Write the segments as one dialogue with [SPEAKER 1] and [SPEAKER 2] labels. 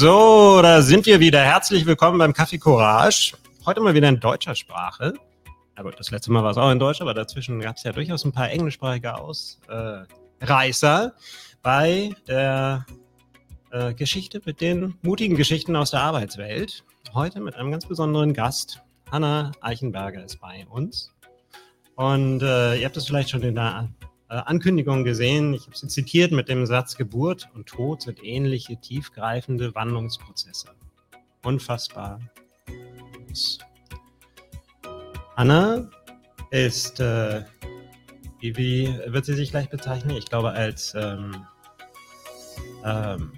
[SPEAKER 1] So, da sind wir wieder. Herzlich willkommen beim Kaffee Courage. Heute mal wieder in deutscher Sprache. Gut, das letzte Mal war es auch in Deutsch, aber dazwischen gab es ja durchaus ein paar englischsprachige Ausreißer äh, bei der äh, Geschichte mit den mutigen Geschichten aus der Arbeitswelt. Heute mit einem ganz besonderen Gast. Hanna Eichenberger ist bei uns. Und äh, ihr habt es vielleicht schon in der Ankündigung gesehen. Ich habe sie zitiert mit dem Satz, Geburt und Tod sind ähnliche tiefgreifende Wandlungsprozesse. Unfassbar. Anna ist, äh, wie, wie, wird sie sich gleich bezeichnen? Ich glaube als ähm, ähm,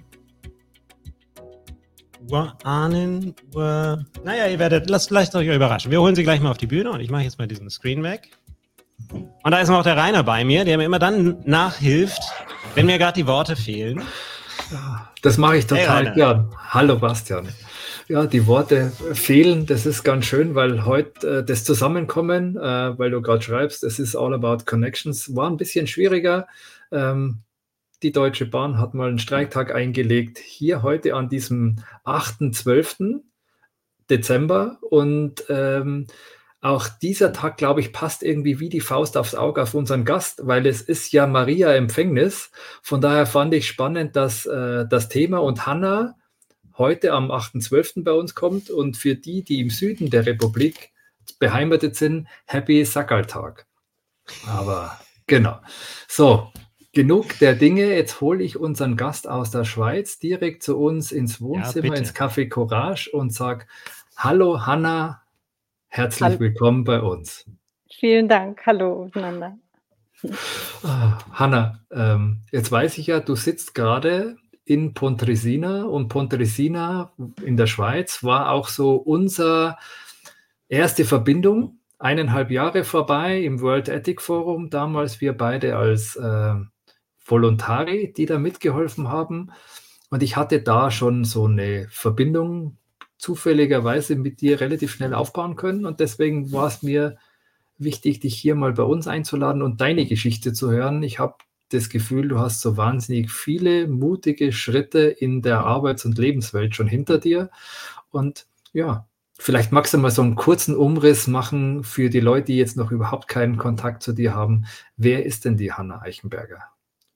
[SPEAKER 1] Urahnen, Ur naja, ihr werdet, lasst, lasst euch überraschen. Wir holen sie gleich mal auf die Bühne und ich mache jetzt mal diesen Screen weg. Und da ist noch der Rainer bei mir, der mir immer dann nachhilft, wenn mir gerade die Worte fehlen.
[SPEAKER 2] Das mache ich total hey, gern. Hallo Bastian. Ja, die Worte fehlen, das ist ganz schön, weil heute äh, das Zusammenkommen, äh, weil du gerade schreibst, es ist all about connections, war ein bisschen schwieriger. Ähm, die Deutsche Bahn hat mal einen Streiktag eingelegt, hier heute an diesem 8.12. Dezember und ähm, auch dieser Tag, glaube ich, passt irgendwie wie die Faust aufs Auge auf unseren Gast, weil es ist ja Maria Empfängnis. Von daher fand ich spannend, dass äh, das Thema und Hanna heute am 8.12. bei uns kommt und für die, die im Süden der Republik beheimatet sind, Happy Sackertag. Aber genau. So, genug der Dinge. Jetzt hole ich unseren Gast aus der Schweiz direkt zu uns ins Wohnzimmer, ja, ins Café Courage und sage, Hallo Hanna, Herzlich Hallo. willkommen bei uns.
[SPEAKER 3] Vielen Dank. Hallo miteinander.
[SPEAKER 2] Ah, Hanna, ähm, jetzt weiß ich ja, du sitzt gerade in Pontresina und Pontresina in der Schweiz war auch so unsere erste Verbindung. Eineinhalb Jahre vorbei im World Ethic Forum, damals wir beide als äh, Volontari, die da mitgeholfen haben. Und ich hatte da schon so eine Verbindung zufälligerweise mit dir relativ schnell aufbauen können. Und deswegen war es mir wichtig, dich hier mal bei uns einzuladen und deine Geschichte zu hören. Ich habe das Gefühl, du hast so wahnsinnig viele mutige Schritte in der Arbeits- und Lebenswelt schon hinter dir. Und ja, vielleicht magst du mal so einen kurzen Umriss machen für die Leute, die jetzt noch überhaupt keinen Kontakt zu dir haben. Wer ist denn die Hanna Eichenberger?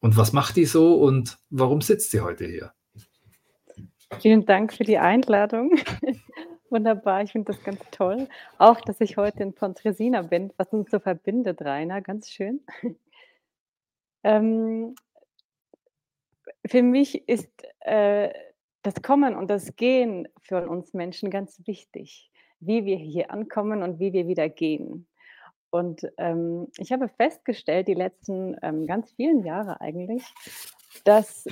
[SPEAKER 2] Und was macht die so und warum sitzt sie heute hier?
[SPEAKER 3] Vielen Dank für die Einladung. Wunderbar, ich finde das ganz toll. Auch, dass ich heute in Pontresina bin, was uns so verbindet, Rainer, ganz schön. Ähm, für mich ist äh, das Kommen und das Gehen für uns Menschen ganz wichtig, wie wir hier ankommen und wie wir wieder gehen. Und ähm, ich habe festgestellt, die letzten ähm, ganz vielen Jahre eigentlich, dass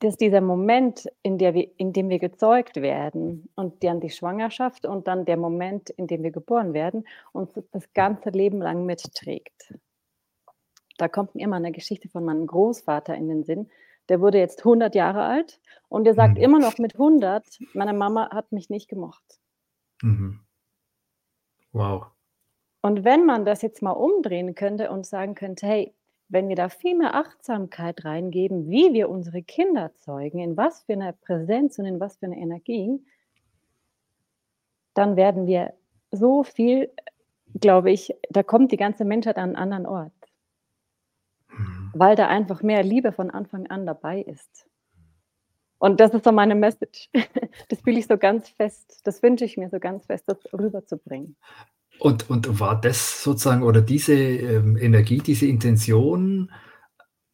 [SPEAKER 3] dass dieser Moment, in, der wir, in dem wir gezeugt werden und dann die Schwangerschaft und dann der Moment, in dem wir geboren werden, uns das ganze Leben lang mitträgt. Da kommt mir immer eine Geschichte von meinem Großvater in den Sinn. Der wurde jetzt 100 Jahre alt und der sagt mhm. immer noch mit 100, meine Mama hat mich nicht gemocht. Mhm.
[SPEAKER 2] Wow.
[SPEAKER 3] Und wenn man das jetzt mal umdrehen könnte und sagen könnte, hey, wenn wir da viel mehr Achtsamkeit reingeben, wie wir unsere Kinder zeugen, in was für eine Präsenz und in was für eine Energie, dann werden wir so viel, glaube ich, da kommt die ganze Menschheit an einen anderen Ort. Mhm. Weil da einfach mehr Liebe von Anfang an dabei ist. Und das ist so meine Message. Das fühle ich so ganz fest. Das wünsche ich mir so ganz fest, das rüberzubringen.
[SPEAKER 2] Und, und war das sozusagen oder diese ähm, Energie, diese Intention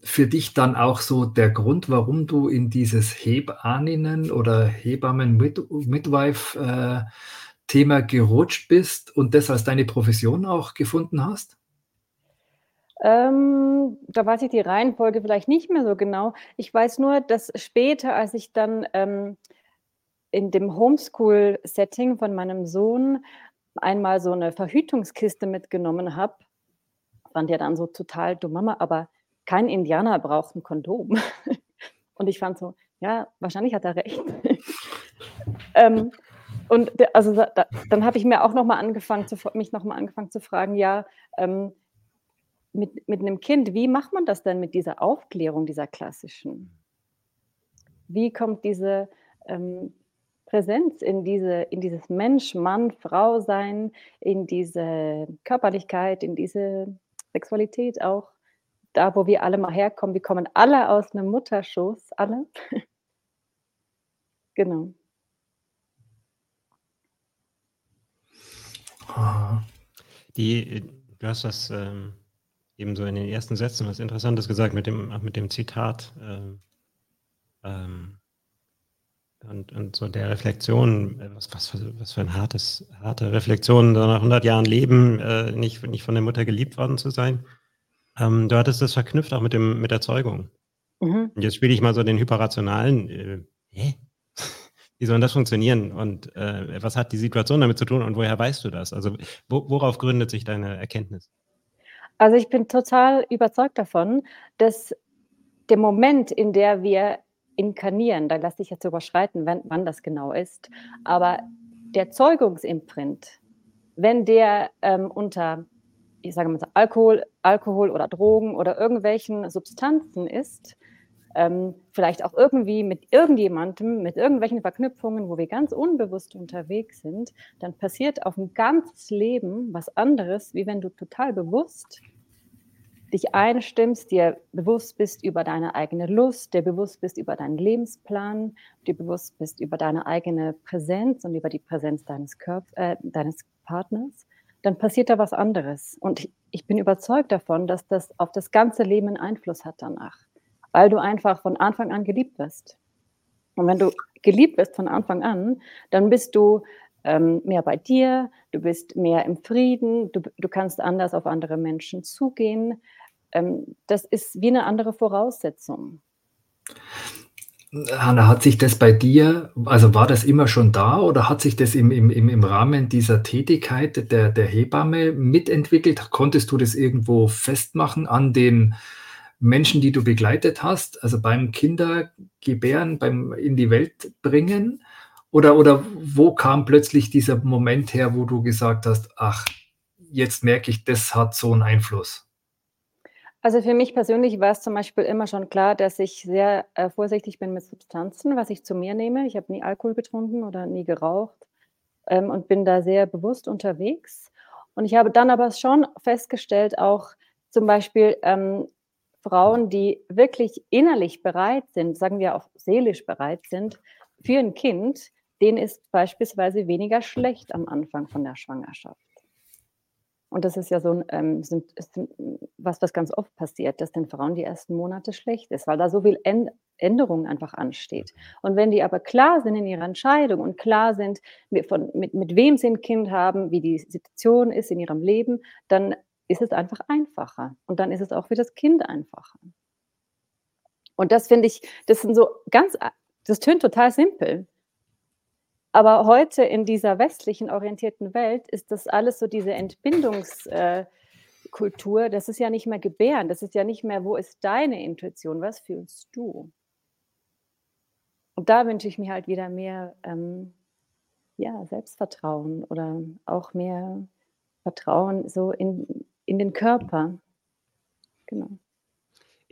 [SPEAKER 2] für dich dann auch so der Grund, warum du in dieses Hebammen oder Hebammen-Midwife-Thema äh, gerutscht bist und das als deine Profession auch gefunden hast?
[SPEAKER 3] Ähm, da weiß ich die Reihenfolge vielleicht nicht mehr so genau. Ich weiß nur, dass später, als ich dann ähm, in dem Homeschool-Setting von meinem Sohn einmal so eine Verhütungskiste mitgenommen habe, fand ja dann so total du Mama, aber kein Indianer braucht ein Kondom. Und ich fand so, ja, wahrscheinlich hat er recht. ähm, und also da, dann habe ich mir auch noch mal angefangen, zu, mich noch mal angefangen zu fragen, ja, ähm, mit, mit einem Kind, wie macht man das denn mit dieser Aufklärung, dieser klassischen? Wie kommt diese ähm, Präsenz in, diese, in dieses Mensch, Mann, Frau sein, in diese Körperlichkeit, in diese Sexualität auch, da wo wir alle mal herkommen, wir kommen alle aus einem Mutterschoß, alle. genau.
[SPEAKER 1] Die, du hast das ähm, eben so in den ersten Sätzen was Interessantes gesagt mit dem, mit dem Zitat. Ähm, ähm, und, und so der Reflexion, äh, was, was, für, was für ein hartes, harte Reflexion, so nach 100 Jahren Leben, äh, nicht, nicht von der Mutter geliebt worden zu sein. Ähm, du hattest das verknüpft auch mit, dem, mit der Zeugung. Mhm. Und jetzt spiele ich mal so den hyperrationalen. Äh, hä? Wie soll das funktionieren? Und äh, was hat die Situation damit zu tun und woher weißt du das? Also wo, worauf gründet sich deine Erkenntnis?
[SPEAKER 3] Also ich bin total überzeugt davon, dass der Moment, in der wir inkarnieren, da lasse ich jetzt überschreiten, wann, wann das genau ist, aber der Zeugungsimprint, wenn der ähm, unter, ich sage mal, Alkohol, Alkohol oder Drogen oder irgendwelchen Substanzen ist, ähm, vielleicht auch irgendwie mit irgendjemandem, mit irgendwelchen Verknüpfungen, wo wir ganz unbewusst unterwegs sind, dann passiert auf ein ganzes Leben was anderes, wie wenn du total bewusst dich einstimmst, dir bewusst bist über deine eigene Lust, dir bewusst bist über deinen Lebensplan, dir bewusst bist über deine eigene Präsenz und über die Präsenz deines, Körp äh, deines Partners, dann passiert da was anderes. Und ich, ich bin überzeugt davon, dass das auf das ganze Leben einen Einfluss hat danach, weil du einfach von Anfang an geliebt wirst. Und wenn du geliebt wirst von Anfang an, dann bist du ähm, mehr bei dir, du bist mehr im Frieden, du, du kannst anders auf andere Menschen zugehen, das ist wie eine andere Voraussetzung.
[SPEAKER 2] Hanna, hat sich das bei dir, also war das immer schon da oder hat sich das im, im, im Rahmen dieser Tätigkeit der, der Hebamme mitentwickelt? Konntest du das irgendwo festmachen an den Menschen, die du begleitet hast, also beim Kindergebären, beim in die Welt bringen? Oder, oder wo kam plötzlich dieser Moment her, wo du gesagt hast, ach, jetzt merke ich, das hat so einen Einfluss?
[SPEAKER 3] Also für mich persönlich war es zum Beispiel immer schon klar, dass ich sehr äh, vorsichtig bin mit Substanzen, was ich zu mir nehme. Ich habe nie Alkohol getrunken oder nie geraucht ähm, und bin da sehr bewusst unterwegs. Und ich habe dann aber schon festgestellt, auch zum Beispiel ähm, Frauen, die wirklich innerlich bereit sind, sagen wir auch seelisch bereit sind, für ein Kind, denen ist beispielsweise weniger schlecht am Anfang von der Schwangerschaft. Und das ist ja so ein, ähm, was, was ganz oft passiert, dass den Frauen die ersten Monate schlecht ist, weil da so viel Änderungen einfach ansteht. Mhm. Und wenn die aber klar sind in ihrer Entscheidung und klar sind, mit, von, mit, mit wem sie ein Kind haben, wie die Situation ist in ihrem Leben, dann ist es einfach einfacher. Und dann ist es auch für das Kind einfacher. Und das finde ich, das sind so ganz, das tönt total simpel. Aber heute in dieser westlichen orientierten Welt ist das alles so diese Entbindungskultur. Äh, das ist ja nicht mehr Gebären. Das ist ja nicht mehr, wo ist deine Intuition? Was fühlst du? Und da wünsche ich mir halt wieder mehr ähm, ja, Selbstvertrauen oder auch mehr Vertrauen so in, in den Körper. Genau.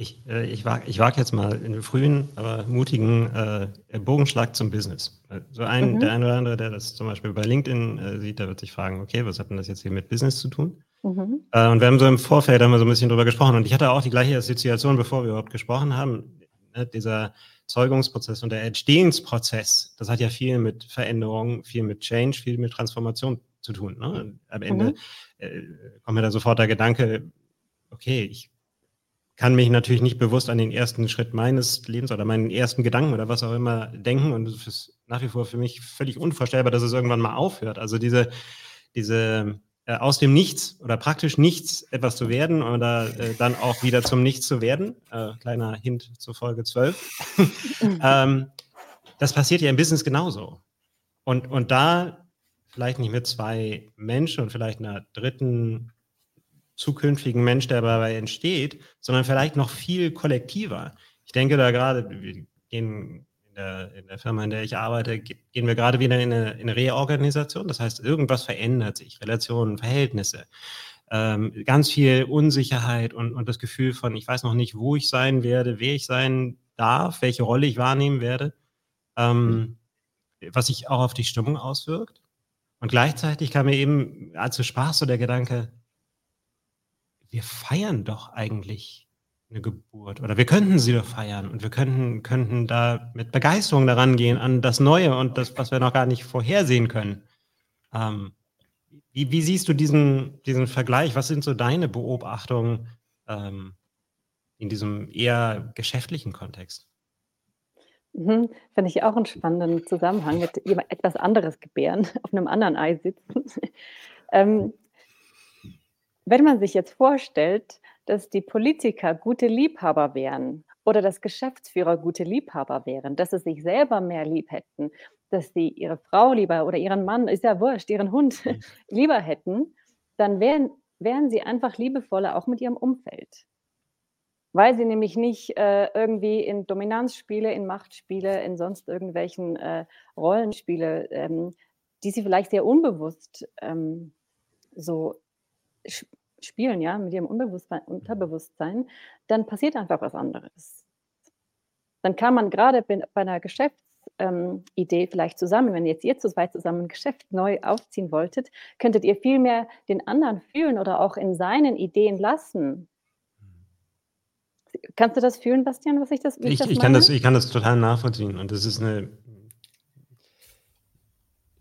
[SPEAKER 1] Ich, äh, ich wage ich wag jetzt mal einen frühen, aber mutigen äh, Bogenschlag zum Business. So ein, mhm. der eine oder andere, der das zum Beispiel bei LinkedIn äh, sieht, der wird sich fragen, okay, was hat denn das jetzt hier mit Business zu tun? Mhm. Äh, und wir haben so im Vorfeld haben wir so ein bisschen drüber gesprochen und ich hatte auch die gleiche Assoziation, bevor wir überhaupt gesprochen haben. Ne, dieser Zeugungsprozess und der Entstehensprozess, das hat ja viel mit Veränderung, viel mit Change, viel mit Transformation zu tun. Ne? Am Ende mhm. Äh, kommt mir da sofort der Gedanke, okay, ich kann mich natürlich nicht bewusst an den ersten Schritt meines Lebens oder meinen ersten Gedanken oder was auch immer denken. Und es ist nach wie vor für mich völlig unvorstellbar, dass es irgendwann mal aufhört. Also diese, diese äh, aus dem Nichts oder praktisch nichts etwas zu werden oder äh, dann auch wieder zum Nichts zu werden. Äh, kleiner Hint zur Folge 12. ähm, das passiert ja im Business genauso. Und, und da vielleicht nicht mit zwei Menschen und vielleicht einer dritten zukünftigen Mensch, der dabei entsteht, sondern vielleicht noch viel kollektiver. Ich denke da gerade, wir gehen in der, in der Firma, in der ich arbeite, gehen wir gerade wieder in eine, in eine Reorganisation. Das heißt, irgendwas verändert sich, Relationen, Verhältnisse. Ähm, ganz viel Unsicherheit und, und das Gefühl von, ich weiß noch nicht, wo ich sein werde, wer ich sein darf, welche Rolle ich wahrnehmen werde, ähm, was sich auch auf die Stimmung auswirkt. Und gleichzeitig kam mir eben, als du sprachst, so der Gedanke, wir feiern doch eigentlich eine Geburt oder wir könnten sie doch feiern und wir könnten, könnten da mit Begeisterung daran gehen an das Neue und das, was wir noch gar nicht vorhersehen können. Ähm, wie, wie, siehst du diesen, diesen Vergleich? Was sind so deine Beobachtungen ähm, in diesem eher geschäftlichen Kontext?
[SPEAKER 3] Mhm, Finde ich auch einen spannenden Zusammenhang mit etwas anderes gebären, auf einem anderen Ei sitzen. ähm, wenn man sich jetzt vorstellt, dass die Politiker gute Liebhaber wären oder dass Geschäftsführer gute Liebhaber wären, dass sie sich selber mehr lieb hätten, dass sie ihre Frau lieber oder ihren Mann, ist ja wurscht, ihren Hund mhm. lieber hätten, dann wären, wären sie einfach liebevoller auch mit ihrem Umfeld. Weil sie nämlich nicht äh, irgendwie in Dominanzspiele, in Machtspiele, in sonst irgendwelchen äh, Rollenspiele, ähm, die sie vielleicht sehr unbewusst ähm, so spielen, ja, mit ihrem Unbewusstsein, Unterbewusstsein, dann passiert einfach was anderes. Dann kann man gerade bei einer Geschäftsidee ähm, vielleicht zusammen, wenn jetzt ihr zu zweit zusammen ein Geschäft neu aufziehen wolltet, könntet ihr viel mehr den anderen fühlen oder auch in seinen Ideen lassen. Kannst du das fühlen, Bastian, was ich das,
[SPEAKER 1] wie ich, ich, das ich kann das Ich kann das total nachvollziehen und das ist eine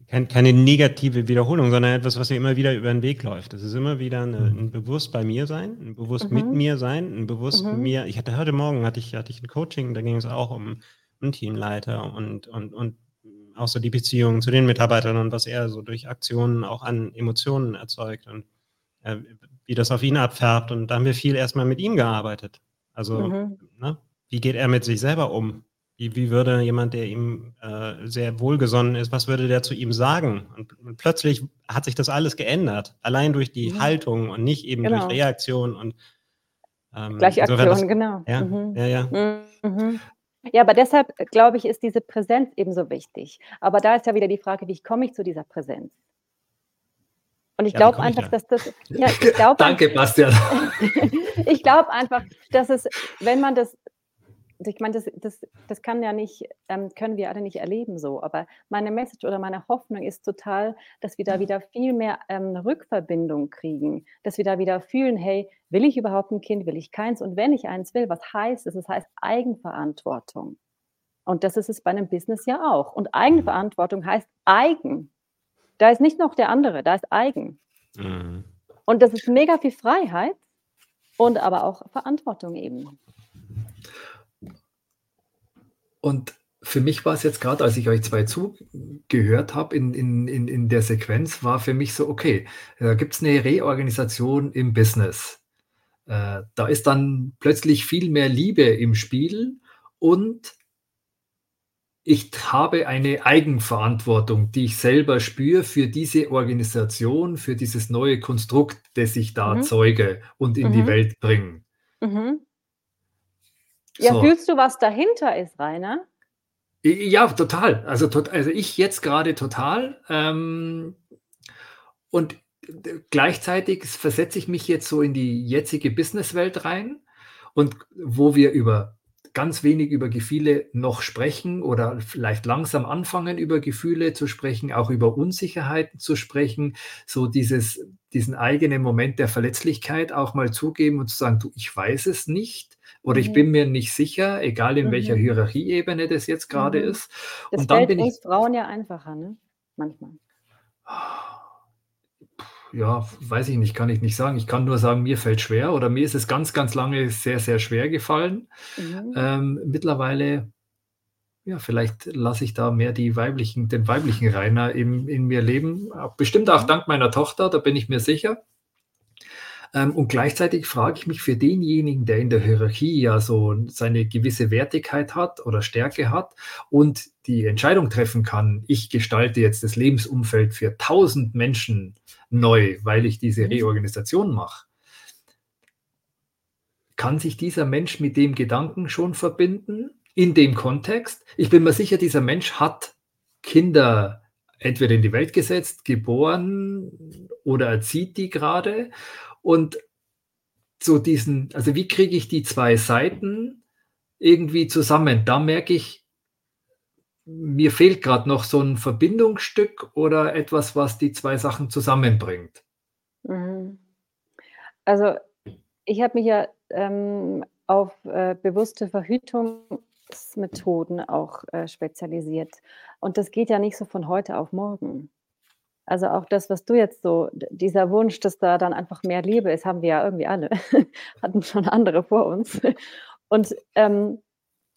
[SPEAKER 1] kein, keine negative Wiederholung, sondern etwas, was mir immer wieder über den Weg läuft. Das ist immer wieder eine, mhm. ein bewusst bei mir sein, ein bewusst mhm. mit mir sein, ein bewusst mhm. mir. Ich hatte heute Morgen hatte ich, hatte ich ein Coaching, da ging es auch um einen Teamleiter und, und, und auch so die Beziehung zu den Mitarbeitern und was er so durch Aktionen auch an Emotionen erzeugt und äh, wie das auf ihn abfärbt. Und da haben wir viel erstmal mit ihm gearbeitet. Also, mhm. ne, wie geht er mit sich selber um? Wie, wie würde jemand, der ihm äh, sehr wohlgesonnen ist, was würde der zu ihm sagen? Und, und, plötzlich hat sich das alles geändert, allein durch die mhm. Haltung und nicht eben genau. durch Reaktion und
[SPEAKER 3] ähm, gleiche Aktion, das, genau.
[SPEAKER 1] Ja, mhm. ja, ja.
[SPEAKER 3] Mhm. Ja, aber deshalb glaube ich, ist diese Präsenz ebenso wichtig. Aber da ist ja wieder die Frage, wie komme ich zu dieser Präsenz? Und ich ja, glaube einfach, dass das.
[SPEAKER 2] Ja, ich glaub, Danke, Bastian.
[SPEAKER 3] ich glaube einfach, dass es, wenn man das ich meine, das, das, das kann ja nicht, ähm, können wir alle nicht erleben so, aber meine Message oder meine Hoffnung ist total, dass wir da wieder viel mehr ähm, Rückverbindung kriegen, dass wir da wieder fühlen, hey, will ich überhaupt ein Kind, will ich keins und wenn ich eins will, was heißt es? Es heißt Eigenverantwortung. Und das ist es bei einem Business ja auch. Und Eigenverantwortung heißt eigen. Da ist nicht noch der andere, da ist eigen. Mhm. Und das ist mega viel Freiheit und aber auch Verantwortung eben.
[SPEAKER 2] Und für mich war es jetzt gerade, als ich euch zwei zugehört habe in, in, in, in der Sequenz, war für mich so, okay, da gibt es eine Reorganisation im Business. Äh, da ist dann plötzlich viel mehr Liebe im Spiel und ich habe eine Eigenverantwortung, die ich selber spüre für diese Organisation, für dieses neue Konstrukt, das ich da mhm. zeuge und in mhm. die Welt bringe. Mhm.
[SPEAKER 3] Ja, so. fühlst du, was dahinter ist, Rainer?
[SPEAKER 2] Ja, total. Also, also ich jetzt gerade total. Ähm, und gleichzeitig versetze ich mich jetzt so in die jetzige Businesswelt rein und wo wir über ganz wenig über Gefühle noch sprechen oder vielleicht langsam anfangen, über Gefühle zu sprechen, auch über Unsicherheiten zu sprechen, so dieses, diesen eigenen Moment der Verletzlichkeit auch mal zugeben und zu sagen, du, ich weiß es nicht oder mhm. ich bin mir nicht sicher, egal in mhm. welcher Hierarchieebene das jetzt gerade mhm. ist.
[SPEAKER 3] Das und dann fällt bin uns ich, Frauen ja einfacher, ne? Manchmal.
[SPEAKER 2] Ja, weiß ich nicht, kann ich nicht sagen. Ich kann nur sagen, mir fällt schwer oder mir ist es ganz, ganz lange sehr, sehr schwer gefallen. Mhm. Ähm, mittlerweile, ja, vielleicht lasse ich da mehr die weiblichen, den weiblichen Rainer in, in mir leben. Bestimmt auch mhm. dank meiner Tochter, da bin ich mir sicher. Ähm, und gleichzeitig frage ich mich für denjenigen, der in der Hierarchie ja so seine gewisse Wertigkeit hat oder Stärke hat und die Entscheidung treffen kann, ich gestalte jetzt das Lebensumfeld für tausend Menschen neu, weil ich diese mhm. Reorganisation mache. Kann sich dieser Mensch mit dem Gedanken schon verbinden in dem Kontext? Ich bin mir sicher, dieser Mensch hat Kinder entweder in die Welt gesetzt, geboren oder erzieht die gerade und so diesen, also wie kriege ich die zwei Seiten irgendwie zusammen. Da merke ich, mir fehlt gerade noch so ein Verbindungsstück oder etwas, was die zwei Sachen zusammenbringt.
[SPEAKER 3] Mhm. Also ich habe mich ja ähm, auf äh, bewusste Verhütungsmethoden auch äh, spezialisiert. Und das geht ja nicht so von heute auf morgen. Also auch das, was du jetzt so, dieser Wunsch, dass da dann einfach mehr Liebe ist, haben wir ja irgendwie alle. Hatten schon andere vor uns. Und ähm,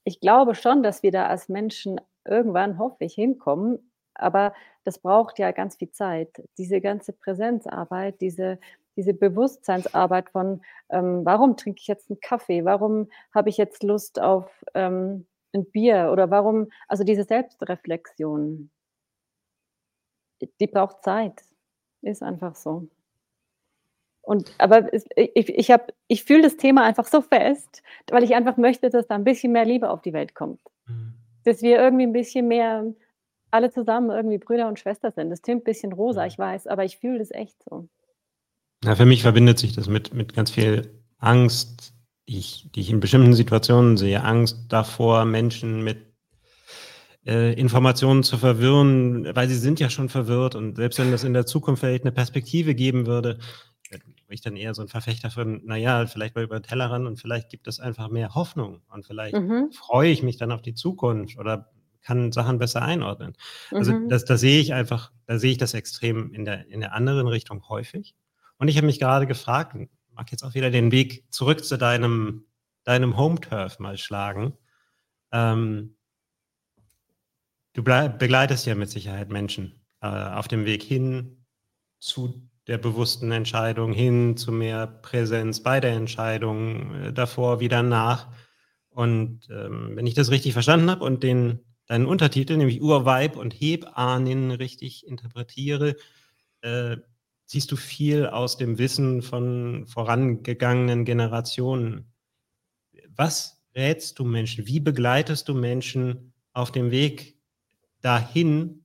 [SPEAKER 3] ich glaube schon, dass wir da als Menschen irgendwann, hoffe ich, hinkommen. Aber das braucht ja ganz viel Zeit. Diese ganze Präsenzarbeit, diese, diese Bewusstseinsarbeit von, ähm, warum trinke ich jetzt einen Kaffee? Warum habe ich jetzt Lust auf ähm, ein Bier? Oder warum, also diese Selbstreflexion, die braucht Zeit. Ist einfach so. Und aber es, ich, ich, hab, ich fühle das Thema einfach so fest, weil ich einfach möchte, dass da ein bisschen mehr Liebe auf die Welt kommt. Mhm. Dass wir irgendwie ein bisschen mehr alle zusammen irgendwie Brüder und Schwester sind. Das klingt ein bisschen rosa, ich weiß, aber ich fühle das echt so.
[SPEAKER 1] Ja, für mich verbindet sich das mit, mit ganz viel Angst, die ich, die ich in bestimmten Situationen sehe. Angst davor, Menschen mit äh, Informationen zu verwirren, weil sie sind ja schon verwirrt und selbst wenn das in der Zukunft vielleicht eine Perspektive geben würde, bin ich dann eher so ein Verfechter von, naja, vielleicht mal über den Tellerrand und vielleicht gibt es einfach mehr Hoffnung und vielleicht mhm. freue ich mich dann auf die Zukunft oder kann Sachen besser einordnen. Also mhm. das, da sehe ich einfach, da sehe ich das extrem in der, in der anderen Richtung häufig. Und ich habe mich gerade gefragt, mag jetzt auch wieder den Weg zurück zu deinem, deinem Home-Turf mal schlagen. Ähm, du begleitest ja mit Sicherheit Menschen äh, auf dem Weg hin zu der bewussten Entscheidung, hin zu mehr Präsenz bei der Entscheidung, äh, davor, wieder nach. Und ähm, wenn ich das richtig verstanden habe und den deinen Untertitel, nämlich Urweib und Hebahnen, richtig interpretiere, äh, siehst du viel aus dem Wissen von vorangegangenen Generationen. Was rätst du Menschen? Wie begleitest du Menschen auf dem Weg dahin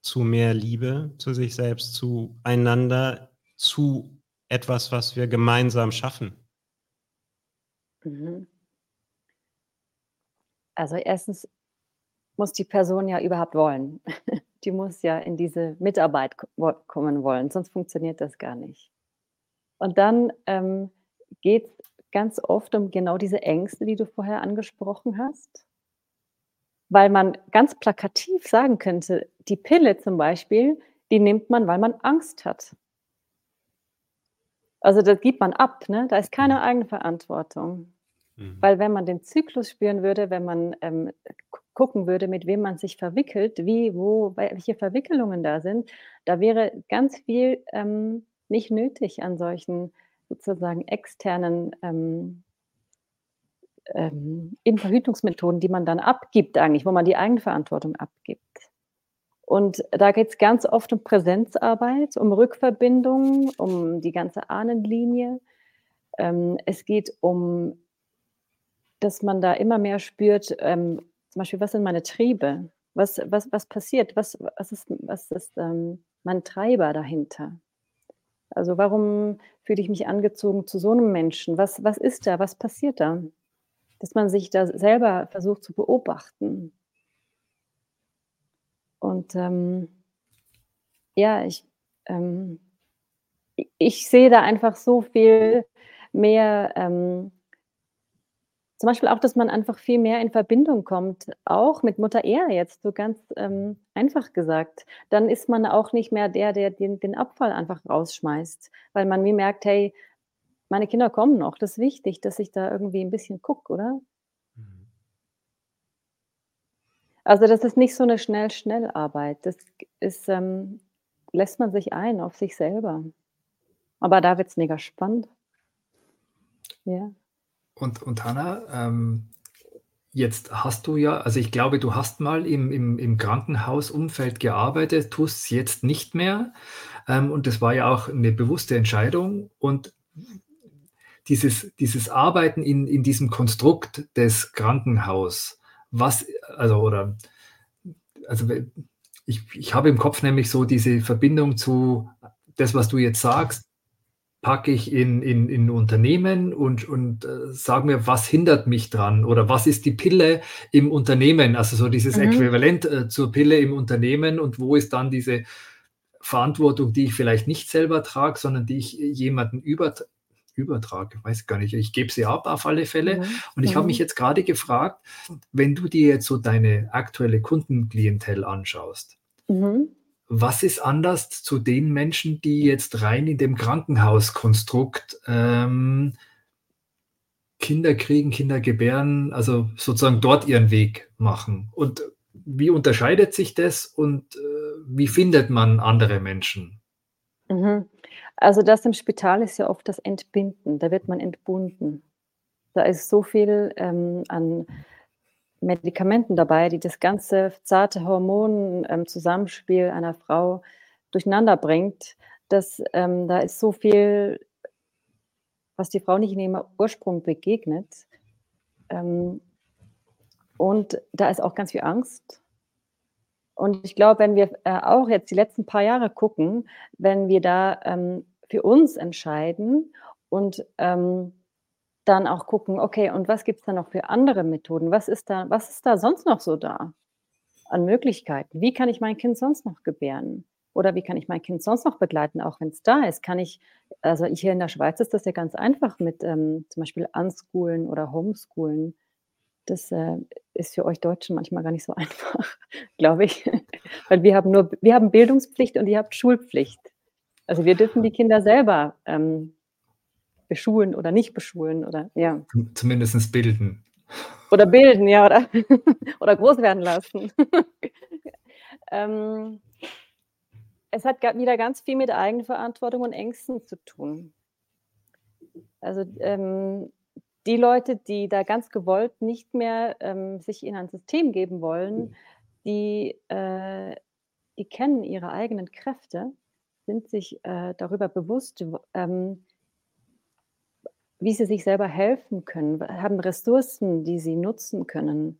[SPEAKER 1] zu mehr Liebe, zu sich selbst, zu einander, zu etwas, was wir gemeinsam schaffen?
[SPEAKER 3] Mhm. Also erstens muss die Person ja überhaupt wollen. Die muss ja in diese Mitarbeit kommen wollen, sonst funktioniert das gar nicht. Und dann ähm, geht es ganz oft um genau diese Ängste, die du vorher angesprochen hast. Weil man ganz plakativ sagen könnte, die Pille zum Beispiel, die nimmt man, weil man Angst hat. Also das gibt man ab, ne? da ist keine eigene Verantwortung. Mhm. Weil wenn man den Zyklus spüren würde, wenn man ähm, gucken würde, mit wem man sich verwickelt, wie, wo, welche Verwickelungen da sind, da wäre ganz viel ähm, nicht nötig an solchen sozusagen externen ähm, ähm, Verhütungsmethoden, die man dann abgibt eigentlich, wo man die Eigenverantwortung abgibt. Und da geht es ganz oft um Präsenzarbeit, um Rückverbindung, um die ganze Ahnenlinie. Ähm, es geht um, dass man da immer mehr spürt, ähm, zum Beispiel, was sind meine Triebe? Was, was, was passiert? Was, was ist, was ist ähm, mein Treiber dahinter? Also warum fühle ich mich angezogen zu so einem Menschen? Was, was ist da? Was passiert da? Dass man sich da selber versucht zu beobachten. Und ähm, ja, ich, ähm, ich sehe da einfach so viel mehr ähm, zum Beispiel auch, dass man einfach viel mehr in Verbindung kommt, auch mit Mutter Erde jetzt, so ganz ähm, einfach gesagt. Dann ist man auch nicht mehr der, der den, den Abfall einfach rausschmeißt, weil man wie merkt, hey, meine Kinder kommen noch. Das ist wichtig, dass ich da irgendwie ein bisschen gucke, oder? Mhm. Also das ist nicht so eine Schnell-Schnell-Arbeit. Das ist, ähm, lässt man sich ein auf sich selber. Aber da wird es mega spannend.
[SPEAKER 2] Ja. Und, und Hanna, ähm, jetzt hast du ja, also ich glaube, du hast mal im, im, im Krankenhausumfeld gearbeitet, tust es jetzt nicht mehr. Ähm, und das war ja auch eine bewusste Entscheidung. Und dieses, dieses Arbeiten in, in diesem Konstrukt des Krankenhaus, was, also, oder, also ich, ich habe im Kopf nämlich so diese Verbindung zu das, was du jetzt sagst, packe ich in, in, in Unternehmen und, und äh, sage mir, was hindert mich dran oder was ist die Pille im Unternehmen, also so dieses mhm. Äquivalent äh, zur Pille im Unternehmen und wo ist dann diese Verantwortung, die ich vielleicht nicht selber trage, sondern die ich jemanden über, übertrage, weiß gar nicht, ich gebe sie ab auf alle Fälle. Mhm. Und ich mhm. habe mich jetzt gerade gefragt, wenn du dir jetzt so deine aktuelle Kundenklientel anschaust, mhm was ist anders zu den Menschen, die jetzt rein in dem Krankenhauskonstrukt ähm, Kinder kriegen, Kinder gebären, also sozusagen dort ihren Weg machen? Und wie unterscheidet sich das und äh, wie findet man andere Menschen?
[SPEAKER 3] Mhm. Also das im Spital ist ja oft das Entbinden, da wird man entbunden. Da ist so viel ähm, an Medikamenten dabei, die das ganze zarte Hormonzusammenspiel ähm, einer Frau durcheinander bringt. dass ähm, da ist so viel, was die Frau nicht in ihrem Ursprung begegnet. Ähm, und da ist auch ganz viel Angst. Und ich glaube, wenn wir äh, auch jetzt die letzten paar Jahre gucken, wenn wir da ähm, für uns entscheiden und ähm, dann auch gucken, okay, und was gibt es da noch für andere Methoden? Was ist da, was ist da sonst noch so da an Möglichkeiten? Wie kann ich mein Kind sonst noch gebären? Oder wie kann ich mein Kind sonst noch begleiten, auch wenn es da ist? Kann ich, also hier in der Schweiz ist das ja ganz einfach mit ähm, zum Beispiel Unschoolen oder Homeschoolen. Das äh, ist für euch Deutschen manchmal gar nicht so einfach, glaube ich. Weil wir haben nur, wir haben Bildungspflicht und ihr habt Schulpflicht. Also wir dürfen die Kinder selber ähm, beschulen oder nicht beschulen oder ja.
[SPEAKER 2] Zumindest bilden.
[SPEAKER 3] Oder bilden, ja, oder, oder groß werden lassen. ähm, es hat wieder ganz viel mit Eigenverantwortung und Ängsten zu tun. Also ähm, die Leute, die da ganz gewollt nicht mehr ähm, sich in ein System geben wollen, die, äh, die kennen ihre eigenen Kräfte, sind sich äh, darüber bewusst, ähm, wie sie sich selber helfen können, haben Ressourcen, die sie nutzen können.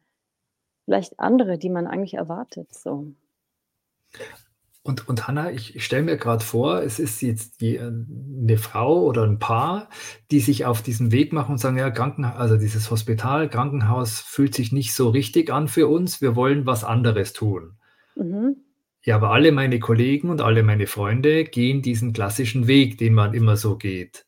[SPEAKER 3] Vielleicht andere, die man eigentlich erwartet. So.
[SPEAKER 2] Und, und Hanna, ich stelle mir gerade vor, es ist jetzt die, eine Frau oder ein Paar, die sich auf diesen Weg machen und sagen, ja, Krankenhaus, also dieses Hospital, Krankenhaus fühlt sich nicht so richtig an für uns, wir wollen was anderes tun. Mhm. Ja, aber alle meine Kollegen und alle meine Freunde gehen diesen klassischen Weg, den man immer so geht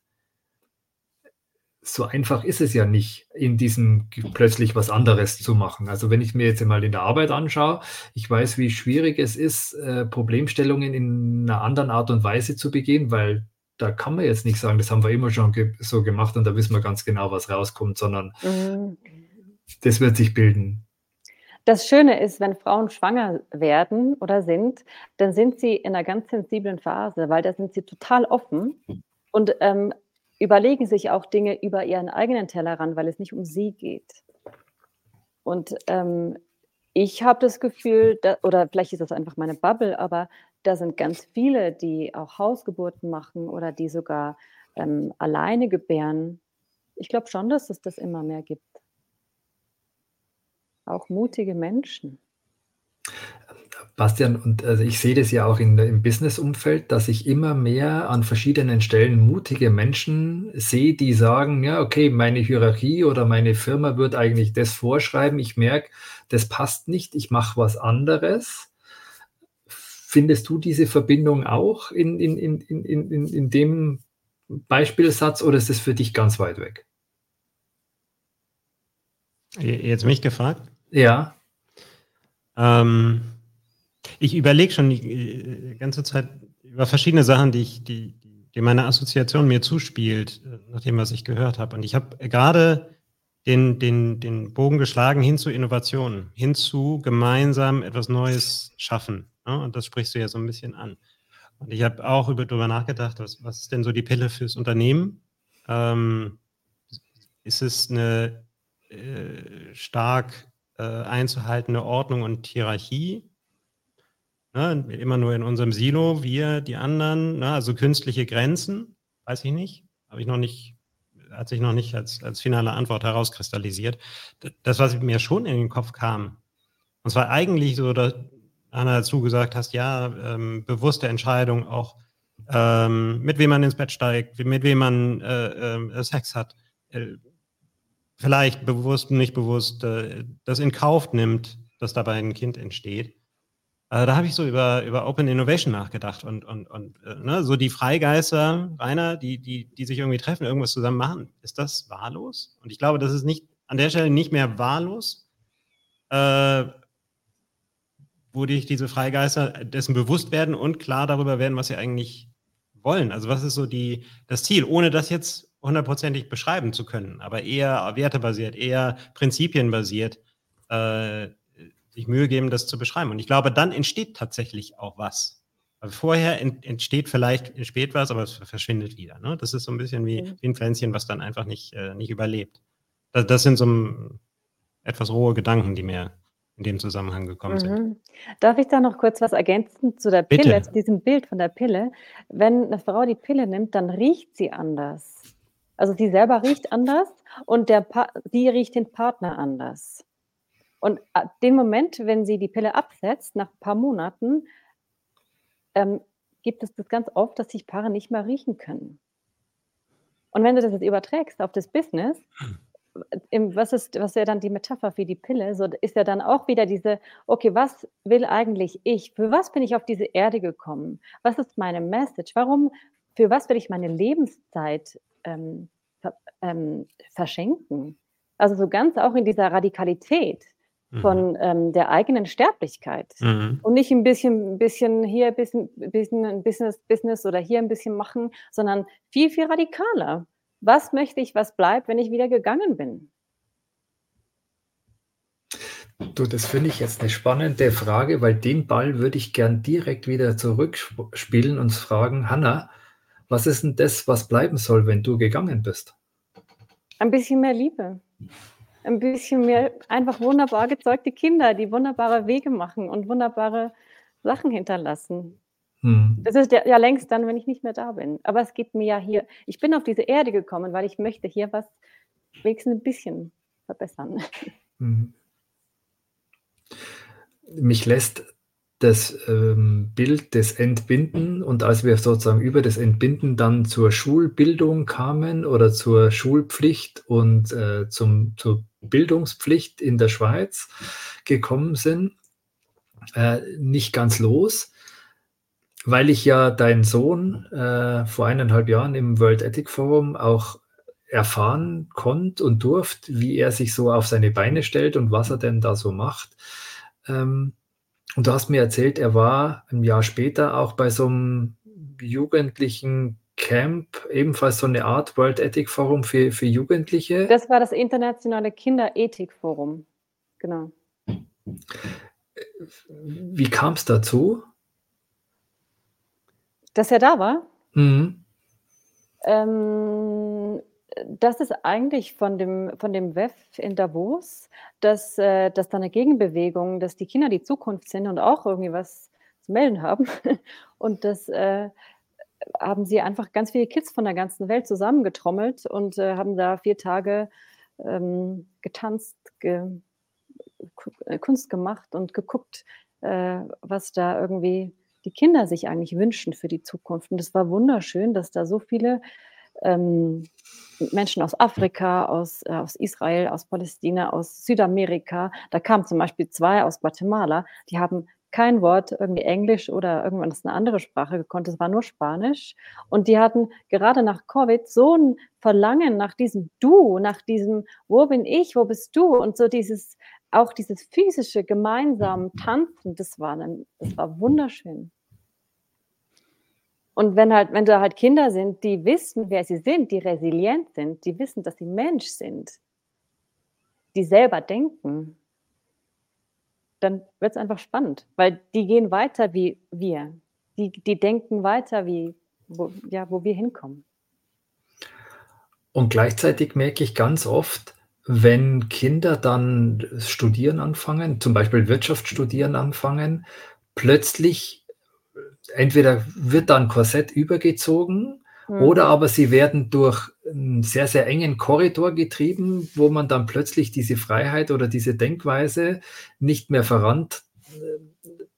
[SPEAKER 2] so einfach ist es ja nicht, in diesem plötzlich was anderes zu machen. Also wenn ich mir jetzt mal in der Arbeit anschaue, ich weiß, wie schwierig es ist, äh, Problemstellungen in einer anderen Art und Weise zu begehen, weil da kann man jetzt nicht sagen, das haben wir immer schon ge so gemacht und da wissen wir ganz genau, was rauskommt, sondern mhm. das wird sich bilden.
[SPEAKER 3] Das Schöne ist, wenn Frauen schwanger werden oder sind, dann sind sie in einer ganz sensiblen Phase, weil da sind sie total offen und ähm, überlegen sich auch Dinge über ihren eigenen Tellerrand, weil es nicht um sie geht. Und ähm, ich habe das Gefühl, da, oder vielleicht ist das einfach meine Bubble, aber da sind ganz viele, die auch Hausgeburten machen oder die sogar ähm, alleine gebären. Ich glaube schon, dass es das immer mehr gibt. Auch mutige Menschen.
[SPEAKER 2] Bastian, und also ich sehe das ja auch in, im Business-Umfeld, dass ich immer mehr an verschiedenen Stellen mutige Menschen sehe, die sagen, ja, okay, meine Hierarchie oder meine Firma wird eigentlich das vorschreiben. Ich merke, das passt nicht, ich mache was anderes. Findest du diese Verbindung auch in, in, in, in, in, in dem Beispielsatz oder ist es für dich ganz weit weg?
[SPEAKER 1] Jetzt mich gefragt?
[SPEAKER 2] Ja.
[SPEAKER 1] Ähm, ich überlege schon die äh, ganze Zeit über verschiedene Sachen, die ich, die, die meine Assoziation mir zuspielt, äh, nach dem, was ich gehört habe. Und ich habe gerade den, den, den Bogen geschlagen hin zu Innovationen, hin zu gemeinsam etwas Neues schaffen. Ne? Und das sprichst du ja so ein bisschen an. Und ich habe auch über, darüber nachgedacht, was, was ist denn so die Pille fürs Unternehmen? Ähm, ist es eine äh, stark äh, einzuhaltende Ordnung und Hierarchie? Ne, immer nur in unserem Silo, wir, die anderen, ne, also künstliche Grenzen, weiß ich nicht, habe ich noch nicht, hat sich noch nicht als, als finale Antwort herauskristallisiert. Das, was mir schon in den Kopf kam, und zwar eigentlich so, dass Anna dazu gesagt hast, ja, ähm, bewusste Entscheidung auch ähm, mit wem man ins Bett steigt, mit wem man äh, äh, Sex hat, äh, vielleicht bewusst, nicht bewusst, äh, das in Kauf nimmt, dass dabei ein Kind entsteht. Äh, da habe ich so über, über Open Innovation nachgedacht und, und, und äh, ne, so die Freigeister, Rainer, die, die, die sich irgendwie treffen, irgendwas zusammen machen, ist das wahllos? Und ich glaube, das ist nicht an der Stelle nicht mehr wahllos, äh, wo dich diese Freigeister dessen bewusst werden und klar darüber werden, was sie eigentlich wollen. Also was ist so die, das Ziel, ohne das jetzt hundertprozentig beschreiben zu können, aber eher wertebasiert, eher prinzipienbasiert, äh, sich Mühe geben, das zu beschreiben. Und ich glaube, dann entsteht tatsächlich auch was. Also vorher ent, entsteht vielleicht spät was, aber es verschwindet wieder. Ne? Das ist so ein bisschen wie, mhm. wie ein Pflänzchen, was dann einfach nicht, äh, nicht überlebt. Das, das sind so ein, etwas rohe Gedanken, die mir in dem Zusammenhang gekommen mhm. sind.
[SPEAKER 3] Darf ich da noch kurz was ergänzen zu der Pille, Bitte. zu diesem Bild von der Pille? Wenn eine Frau die Pille nimmt, dann riecht sie anders. Also sie selber riecht anders und der pa die riecht den Partner anders. Und den Moment, wenn sie die Pille absetzt, nach ein paar Monaten, ähm, gibt es das ganz oft, dass sich Paare nicht mehr riechen können. Und wenn du das jetzt überträgst auf das Business, im, was ist, was wäre dann die Metapher für die Pille? So ist ja dann auch wieder diese, okay, was will eigentlich ich? Für was bin ich auf diese Erde gekommen? Was ist meine Message? Warum, für was will ich meine Lebenszeit ähm, ähm, verschenken? Also so ganz auch in dieser Radikalität von mhm. ähm, der eigenen Sterblichkeit mhm. und nicht ein bisschen, bisschen hier ein bisschen, bisschen Business, Business oder hier ein bisschen machen, sondern viel, viel radikaler was möchte ich, was bleibt, wenn ich wieder gegangen bin?
[SPEAKER 2] Du, das finde ich jetzt eine spannende Frage, weil den Ball würde ich gern direkt wieder zurückspielen und fragen, Hanna, was ist denn das, was bleiben soll, wenn du gegangen bist?
[SPEAKER 3] Ein bisschen mehr Liebe. Ein bisschen mehr einfach wunderbar gezeugte Kinder, die wunderbare Wege machen und wunderbare Sachen hinterlassen. Hm. Das ist ja, ja, längst dann, wenn ich nicht mehr da bin. Aber es geht mir ja hier, ich bin auf diese Erde gekommen, weil ich möchte hier was wenigstens ein bisschen verbessern. Hm.
[SPEAKER 2] Mich lässt das ähm, Bild des Entbinden und als wir sozusagen über das Entbinden dann zur Schulbildung kamen oder zur Schulpflicht und äh, zum, zur Bildungspflicht in der Schweiz gekommen sind, äh, nicht ganz los weil ich ja deinen Sohn äh, vor eineinhalb Jahren im World Ethic Forum auch erfahren konnte und durfte, wie er sich so auf seine Beine stellt und was er denn da so macht. Ähm, und du hast mir erzählt, er war ein Jahr später auch bei so einem jugendlichen Camp, ebenfalls so eine Art World Ethic Forum für, für Jugendliche.
[SPEAKER 3] Das war das internationale Kinderethik Forum, genau.
[SPEAKER 2] Wie kam es dazu?
[SPEAKER 3] Dass er da war? Mhm. Ähm, das ist eigentlich von dem, von dem WEF in Davos, dass, äh, dass da eine Gegenbewegung, dass die Kinder die Zukunft sind und auch irgendwie was zu melden haben. Und das äh, haben sie einfach ganz viele Kids von der ganzen Welt zusammengetrommelt und äh, haben da vier Tage ähm, getanzt, ge äh, Kunst gemacht und geguckt, äh, was da irgendwie die Kinder sich eigentlich wünschen für die Zukunft. Und es war wunderschön, dass da so viele ähm, Menschen aus Afrika, aus, äh, aus Israel, aus Palästina, aus Südamerika, da kamen zum Beispiel zwei aus Guatemala, die haben kein Wort irgendwie Englisch oder irgendwann ist eine andere Sprache gekonnt, es war nur Spanisch. Und die hatten gerade nach Covid so ein Verlangen nach diesem Du, nach diesem, wo bin ich, wo bist du? Und so dieses auch dieses physische gemeinsam Tanzen, das war, dann, das war wunderschön. Und wenn halt, wenn da halt Kinder sind, die wissen, wer sie sind, die resilient sind, die wissen, dass sie Mensch sind, die selber denken, dann wird es einfach spannend, weil die gehen weiter wie wir. Die, die denken weiter wie, wo, ja, wo wir hinkommen.
[SPEAKER 2] Und gleichzeitig merke ich ganz oft, wenn Kinder dann studieren anfangen, zum Beispiel Wirtschaft studieren anfangen, plötzlich entweder wird dann Korsett übergezogen mhm. oder aber sie werden durch einen sehr, sehr engen Korridor getrieben, wo man dann plötzlich diese Freiheit oder diese Denkweise nicht mehr vorantreiben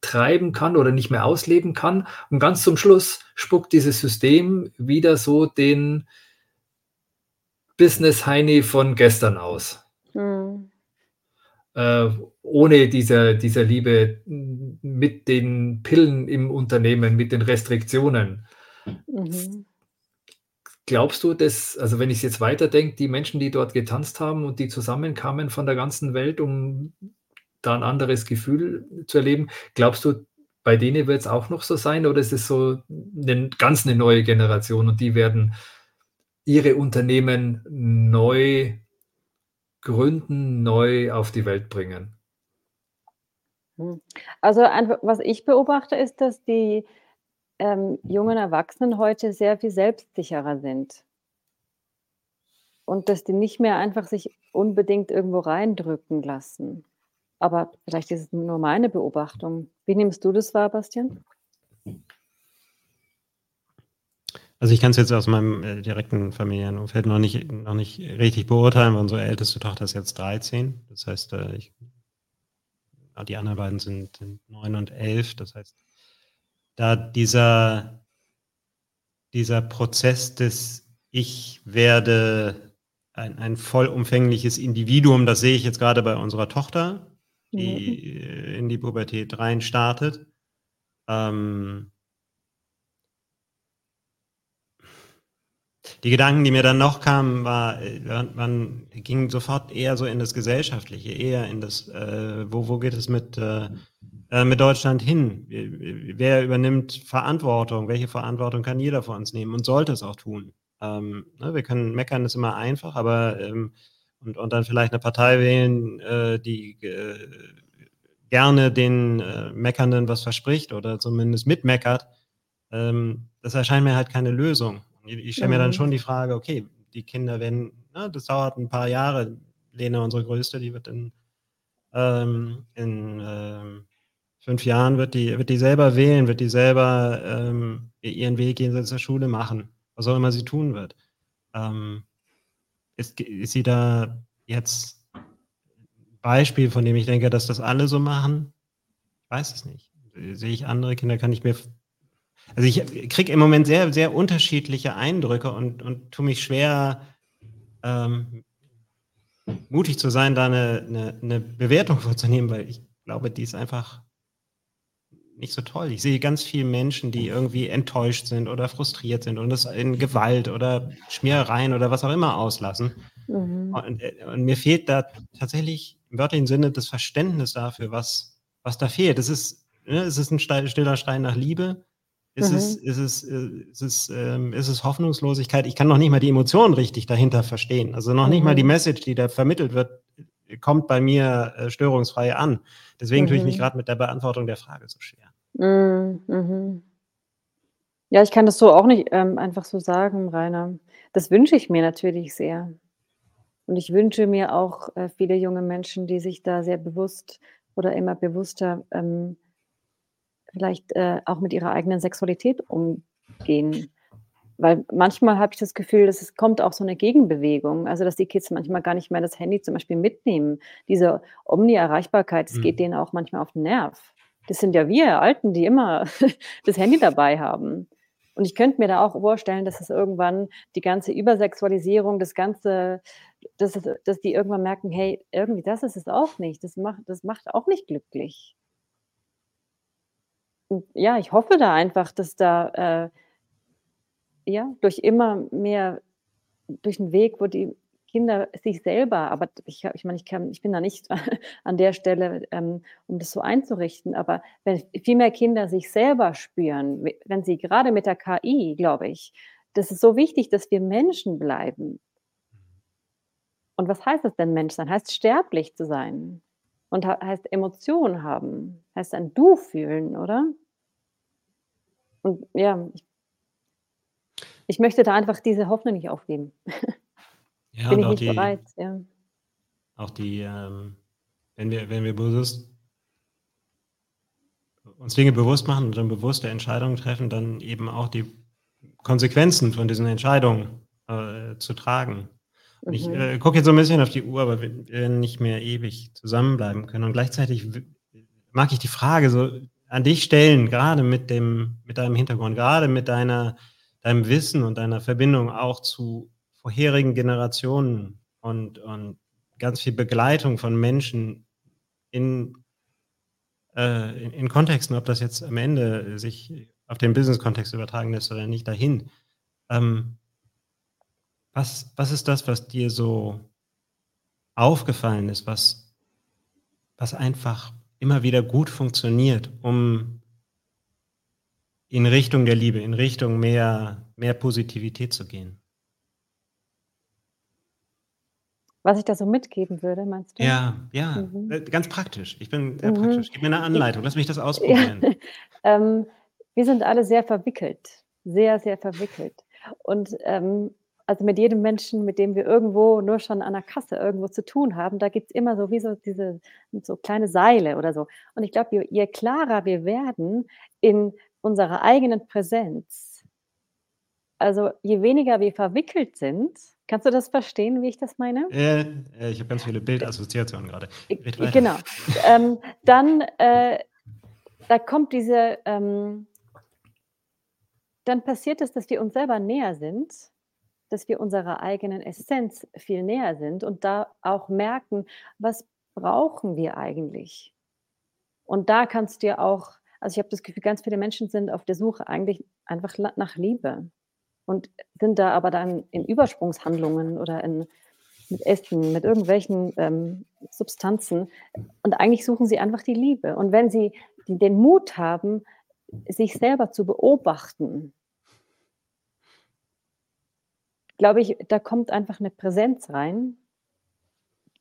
[SPEAKER 2] betreiben kann oder nicht mehr ausleben kann. Und ganz zum Schluss spuckt dieses System wieder so den Business Heini von gestern aus. Mhm. Äh, ohne diese, diese Liebe mit den Pillen im Unternehmen, mit den Restriktionen. Mhm. Glaubst du, dass, also wenn ich es jetzt weiterdenke, die Menschen, die dort getanzt haben und die zusammenkamen von der ganzen Welt, um da ein anderes Gefühl zu erleben, glaubst du, bei denen wird es auch noch so sein oder ist es so eine, ganz eine neue Generation und die werden ihre Unternehmen neu gründen, neu auf die Welt bringen?
[SPEAKER 3] Hm. Also was ich beobachte, ist, dass die ähm, jungen Erwachsenen heute sehr viel selbstsicherer sind. Und dass die nicht mehr einfach sich unbedingt irgendwo reindrücken lassen. Aber vielleicht ist es nur meine Beobachtung. Wie nimmst du das wahr, Bastian?
[SPEAKER 1] Also ich kann es jetzt aus meinem äh, direkten Familienumfeld noch nicht, noch nicht richtig beurteilen, weil unsere älteste Tochter ist jetzt 13. Das heißt, äh, ich, die anderen beiden sind, sind 9 und 11. Das heißt, da dieser, dieser Prozess des Ich werde ein, ein vollumfängliches Individuum, das sehe ich jetzt gerade bei unserer Tochter, die mhm. in die Pubertät rein startet. Ähm, die Gedanken, die mir dann noch kamen, war, äh, man ging sofort eher so in das Gesellschaftliche, eher in das, äh, wo, wo geht es mit, äh, äh, mit Deutschland hin? Wer übernimmt Verantwortung? Welche Verantwortung kann jeder von uns nehmen und sollte es auch tun? Ähm, ne, wir können meckern, ist immer einfach, aber ähm, und, und dann vielleicht eine Partei wählen, äh, die äh, gerne den äh, Meckernden was verspricht oder zumindest mitmeckert, ähm, das erscheint mir halt keine Lösung. Ich stelle mir dann mhm. schon die Frage, okay, die Kinder werden, ne, das dauert ein paar Jahre. Lena, unsere Größte, die wird in, in fünf Jahren, wird die, wird die selber wählen, wird die selber ähm, ihren Weg jenseits der Schule machen, was auch immer sie tun wird. Ähm, ist, ist sie da jetzt ein Beispiel, von dem ich denke, dass das alle so machen? Ich weiß es nicht. Sehe ich andere Kinder, kann ich mir also ich kriege im Moment sehr, sehr unterschiedliche Eindrücke und, und tue mich schwer, ähm, mutig zu sein, da eine, eine, eine, Bewertung vorzunehmen, weil ich glaube, die ist einfach nicht so toll. Ich sehe ganz viele Menschen, die irgendwie enttäuscht sind oder frustriert sind und das in Gewalt oder Schmierereien oder was auch immer auslassen. Mhm. Und, und, mir fehlt da tatsächlich im wörtlichen Sinne das Verständnis dafür, was, was da fehlt. Es ist, ne, es ist ein stiller Stein nach Liebe ist, mhm. es, ist, es, äh, ist, es, ähm, ist es Hoffnungslosigkeit? Ich kann noch nicht mal die Emotionen richtig dahinter verstehen. Also noch mhm. nicht mal die mhm. Message, die da vermittelt wird, kommt bei mir äh, störungsfrei an. Deswegen mhm. tue ich mich mhm. gerade mit der Beantwortung der Frage so schwer.
[SPEAKER 3] Mhm. Ja, ich kann das so auch nicht ähm, einfach so sagen, Rainer. Das wünsche ich mir natürlich sehr. Und ich wünsche mir auch äh, viele junge Menschen, die sich da sehr bewusst oder immer bewusster ähm, vielleicht äh, auch mit ihrer eigenen Sexualität umgehen. Weil manchmal habe ich das Gefühl, dass es kommt auch so eine Gegenbewegung, also dass die Kids manchmal gar nicht mehr das Handy zum Beispiel mitnehmen. Diese Omni-Erreichbarkeit, das mhm. geht denen auch manchmal auf den Nerv. Das sind ja wir Alten, die immer das Handy dabei haben. Und ich könnte mir da auch vorstellen, dass es irgendwann die ganze Übersexualisierung, das ganze, dass, dass die irgendwann merken, hey, irgendwie das ist es auch nicht. Das macht, das macht auch nicht glücklich ja, ich hoffe da einfach, dass da, äh, ja, durch immer mehr durch 'n Weg, wo die Kinder sich selber aber ich ich meine, ich kann ich bin da nicht an der Stelle, ähm, um das so einzurichten, aber wenn viel mehr Kinder sich selber spüren, wenn sie gerade mit der KI, glaube ich das ist so wichtig, dass wir Menschen bleiben. Und was heißt das denn Mensch sein? Heißt sterblich zu sein und heißt Emotionen haben, heißt ein Du fühlen, oder? Und ja, ich ich möchte da einfach diese Hoffnung nicht aufgeben.
[SPEAKER 1] Ja, Bin ich nicht die bereit, ja. Auch die, ähm, wenn wir wenn wir bewusst uns Dinge bewusst machen und dann bewusste Entscheidungen treffen, dann eben auch die Konsequenzen von diesen Entscheidungen, äh, zu tragen. Und ich, mhm. äh, gucke jetzt so ein bisschen auf die Uhr, aber wir werden nicht mehr ewig zusammenbleiben können. Und gleichzeitig mag ich die Frage so an dich stellen, gerade mit dem, mit deinem Hintergrund, gerade mit deiner, deinem Wissen und deiner Verbindung auch zu vorherigen Generationen und, und ganz viel Begleitung von Menschen in, äh, in, in, Kontexten, ob das jetzt am Ende sich auf den Business-Kontext übertragen lässt oder nicht, dahin. Ähm, was, was ist das, was dir so aufgefallen ist, was, was einfach immer wieder gut funktioniert, um in Richtung der Liebe, in Richtung mehr, mehr Positivität zu gehen?
[SPEAKER 3] Was ich da so mitgeben würde, meinst du?
[SPEAKER 1] Ja, ja, mhm. Äh, ganz praktisch. Ich bin sehr mhm. praktisch. Gib mir eine Anleitung, lass mich das ausprobieren. Ja.
[SPEAKER 3] ähm, wir sind alle sehr verwickelt, sehr, sehr verwickelt. Und ähm, also mit jedem Menschen, mit dem wir irgendwo nur schon an der Kasse irgendwo zu tun haben, da gibt es immer so wie so diese so kleine Seile oder so. Und ich glaube, je, je klarer wir werden in unserer eigenen Präsenz, also je weniger wir verwickelt sind, Kannst du das verstehen, wie ich das meine?
[SPEAKER 1] Äh, ich habe ganz viele Bildassoziationen gerade.
[SPEAKER 3] Genau. ähm, dann äh, da kommt diese, ähm, dann passiert es, dass wir uns selber näher sind, dass wir unserer eigenen Essenz viel näher sind und da auch merken, was brauchen wir eigentlich? Und da kannst du ja auch, also ich habe das Gefühl, ganz viele Menschen sind auf der Suche eigentlich einfach nach Liebe und sind da aber dann in Übersprungshandlungen oder in, mit Essen, mit irgendwelchen ähm, Substanzen. Und eigentlich suchen sie einfach die Liebe. Und wenn sie den Mut haben, sich selber zu beobachten, glaube ich, da kommt einfach eine Präsenz rein,